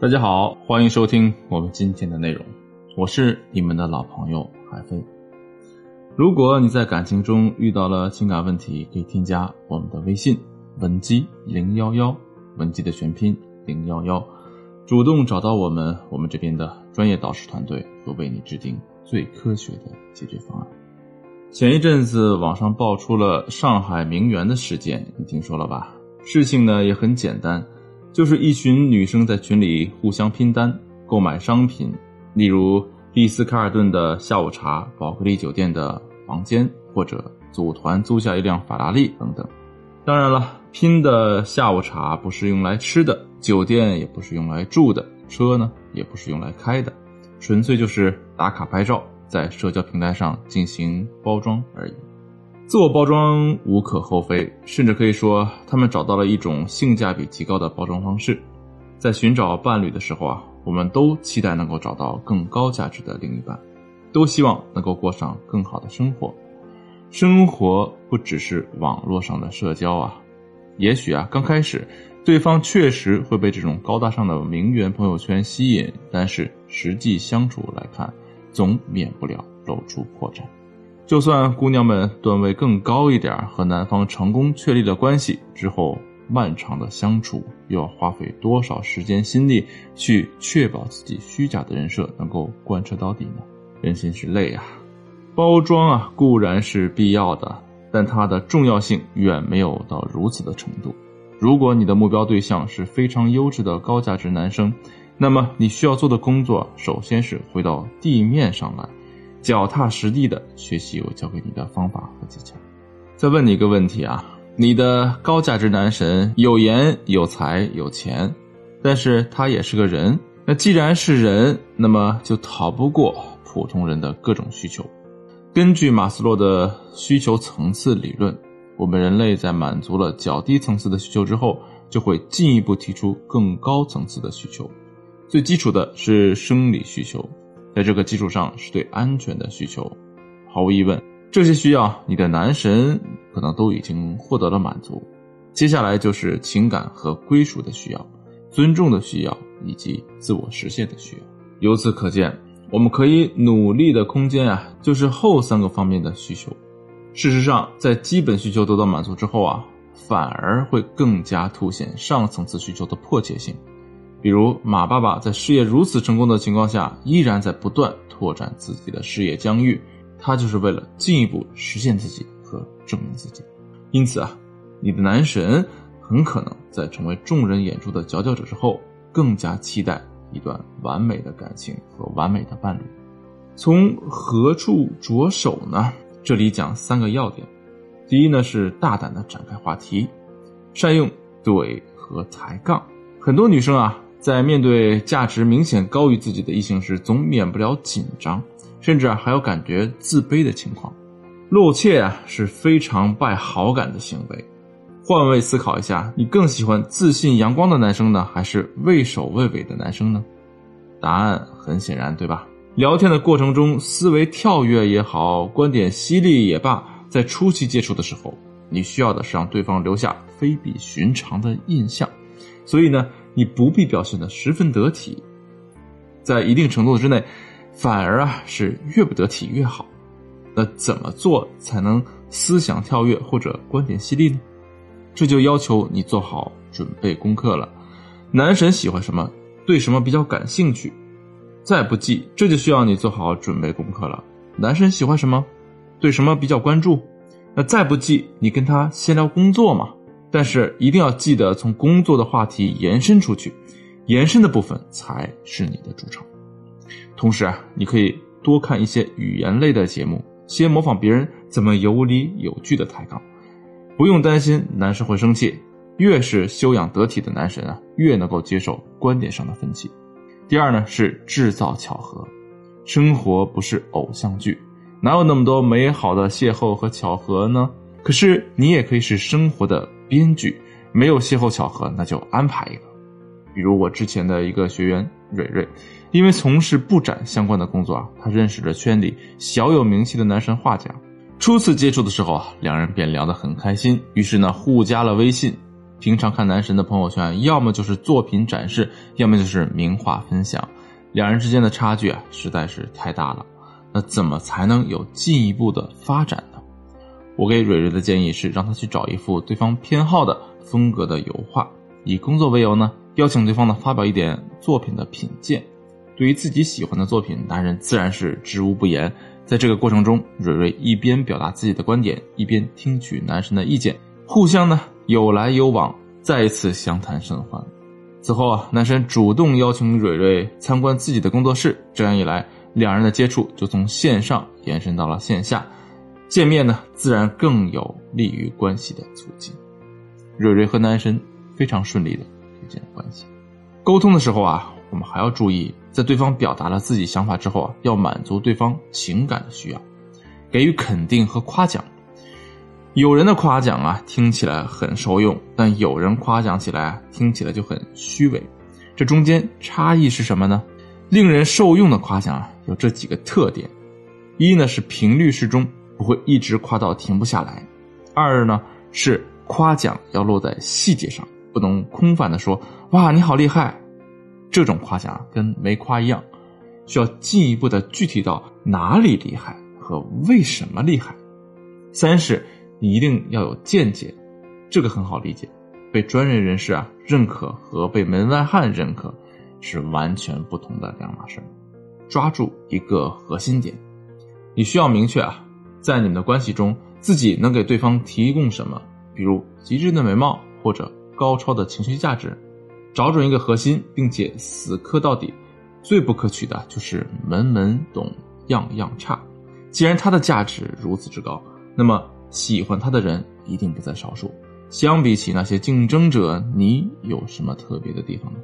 大家好，欢迎收听我们今天的内容，我是你们的老朋友海飞。如果你在感情中遇到了情感问题，可以添加我们的微信文姬零幺幺，文姬的全拼零幺幺，主动找到我们，我们这边的专业导师团队会为你制定最科学的解决方案。前一阵子网上爆出了上海名媛的事件，你听说了吧？事情呢也很简单。就是一群女生在群里互相拼单购买商品，例如丽思卡尔顿的下午茶、宝格丽酒店的房间，或者组团租下一辆法拉利等等。当然了，拼的下午茶不是用来吃的，酒店也不是用来住的，车呢也不是用来开的，纯粹就是打卡拍照，在社交平台上进行包装而已。自我包装无可厚非，甚至可以说他们找到了一种性价比极高的包装方式。在寻找伴侣的时候啊，我们都期待能够找到更高价值的另一半，都希望能够过上更好的生活。生活不只是网络上的社交啊，也许啊刚开始对方确实会被这种高大上的名媛朋友圈吸引，但是实际相处来看，总免不了露出破绽。就算姑娘们段位更高一点，和男方成功确立了关系之后，漫长的相处又要花费多少时间心力去确保自己虚假的人设能够贯彻到底呢？人心是累啊！包装啊固然是必要的，但它的重要性远没有到如此的程度。如果你的目标对象是非常优质的高价值男生，那么你需要做的工作，首先是回到地面上来。脚踏实地的学习我教给你的方法和技巧。再问你一个问题啊，你的高价值男神有颜有才有钱，但是他也是个人。那既然是人，那么就逃不过普通人的各种需求。根据马斯洛的需求层次理论，我们人类在满足了较低层次的需求之后，就会进一步提出更高层次的需求。最基础的是生理需求。在这个基础上是对安全的需求，毫无疑问，这些需要你的男神可能都已经获得了满足。接下来就是情感和归属的需要、尊重的需要以及自我实现的需要。由此可见，我们可以努力的空间啊，就是后三个方面的需求。事实上，在基本需求得到满足之后啊，反而会更加凸显上层次需求的迫切性。比如马爸爸在事业如此成功的情况下，依然在不断拓展自己的事业疆域，他就是为了进一步实现自己和证明自己。因此啊，你的男神很可能在成为众人眼中的佼佼者之后，更加期待一段完美的感情和完美的伴侣。从何处着手呢？这里讲三个要点。第一呢是大胆的展开话题，善用怼和抬杠。很多女生啊。在面对价值明显高于自己的异性时，总免不了紧张，甚至啊还有感觉自卑的情况。露怯啊是非常败好感的行为。换位思考一下，你更喜欢自信阳光的男生呢，还是畏首畏尾的男生呢？答案很显然，对吧？聊天的过程中，思维跳跃也好，观点犀利也罢，在初期接触的时候，你需要的是让对方留下非比寻常的印象。所以呢。你不必表现的十分得体，在一定程度之内，反而啊是越不得体越好。那怎么做才能思想跳跃或者观点犀利呢？这就要求你做好准备功课了。男神喜欢什么，对什么比较感兴趣，再不济，这就需要你做好准备功课了。男神喜欢什么，对什么比较关注，那再不济，你跟他先聊工作嘛。但是一定要记得从工作的话题延伸出去，延伸的部分才是你的主场。同时啊，你可以多看一些语言类的节目，先模仿别人怎么有理有据的抬杠，不用担心男生会生气。越是修养得体的男神啊，越能够接受观点上的分歧。第二呢，是制造巧合。生活不是偶像剧，哪有那么多美好的邂逅和巧合呢？可是你也可以是生活的。编剧没有邂逅巧合，那就安排一个。比如我之前的一个学员蕊蕊，因为从事布展相关的工作啊，她认识了圈里小有名气的男神画家。初次接触的时候啊，两人便聊得很开心，于是呢互加了微信。平常看男神的朋友圈，要么就是作品展示，要么就是名画分享，两人之间的差距啊，实在是太大了。那怎么才能有进一步的发展？我给蕊蕊的建议是，让他去找一幅对方偏好的风格的油画，以工作为由呢，邀请对方呢发表一点作品的品鉴。对于自己喜欢的作品，男人自然是知无不言。在这个过程中，蕊蕊一边表达自己的观点，一边听取男神的意见，互相呢有来有往，再一次相谈甚欢。此后啊，男神主动邀请蕊蕊参观自己的工作室，这样一来，两人的接触就从线上延伸到了线下，见面呢自然更有利于关系的促进。蕊蕊和男神非常顺利的组建关系。沟通的时候啊。我们还要注意，在对方表达了自己想法之后啊，要满足对方情感的需要，给予肯定和夸奖。有人的夸奖啊，听起来很受用，但有人夸奖起来，听起来就很虚伪。这中间差异是什么呢？令人受用的夸奖啊，有这几个特点：一呢是频率适中，不会一直夸到停不下来；二呢是夸奖要落在细节上，不能空泛的说“哇，你好厉害”。这种夸奖跟没夸一样，需要进一步的具体到哪里厉害和为什么厉害。三是你一定要有见解，这个很好理解，被专业人士啊认可和被门外汉认可是完全不同的两码事。抓住一个核心点，你需要明确啊，在你们的关系中，自己能给对方提供什么，比如极致的美貌或者高超的情绪价值。找准一个核心，并且死磕到底。最不可取的就是门门懂，样样差。既然他的价值如此之高，那么喜欢他的人一定不在少数。相比起那些竞争者，你有什么特别的地方呢？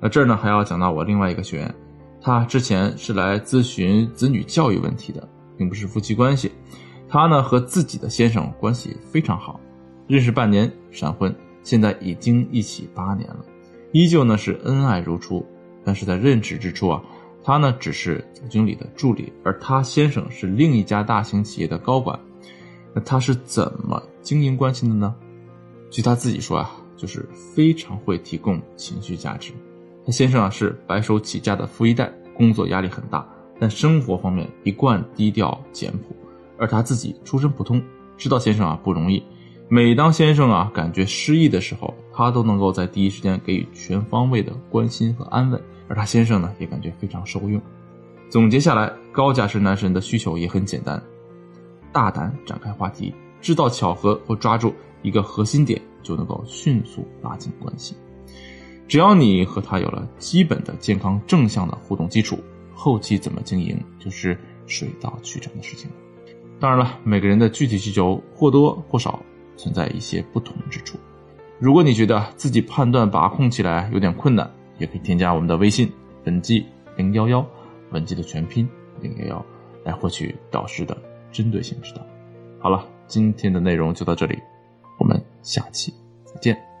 那这儿呢，还要讲到我另外一个学员，他之前是来咨询子女教育问题的，并不是夫妻关系。他呢和自己的先生关系非常好，认识半年闪婚，现在已经一起八年了。依旧呢是恩爱如初，但是在任职之初啊，他呢只是总经理的助理，而他先生是另一家大型企业的高管。那他是怎么经营关系的呢？据他自己说啊，就是非常会提供情绪价值。他先生啊是白手起家的富一代，工作压力很大，但生活方面一贯低调简朴。而他自己出身普通，知道先生啊不容易。每当先生啊感觉失意的时候，他都能够在第一时间给予全方位的关心和安慰，而他先生呢也感觉非常受用。总结下来，高价值男神的需求也很简单：大胆展开话题，制造巧合或抓住一个核心点，就能够迅速拉近关系。只要你和他有了基本的健康正向的互动基础，后期怎么经营就是水到渠成的事情了。当然了，每个人的具体需求或多或少。存在一些不同之处。如果你觉得自己判断把控起来有点困难，也可以添加我们的微信文姬零幺幺，文姬的全拼零幺幺，来获取导师的针对性指导。好了，今天的内容就到这里，我们下期再见。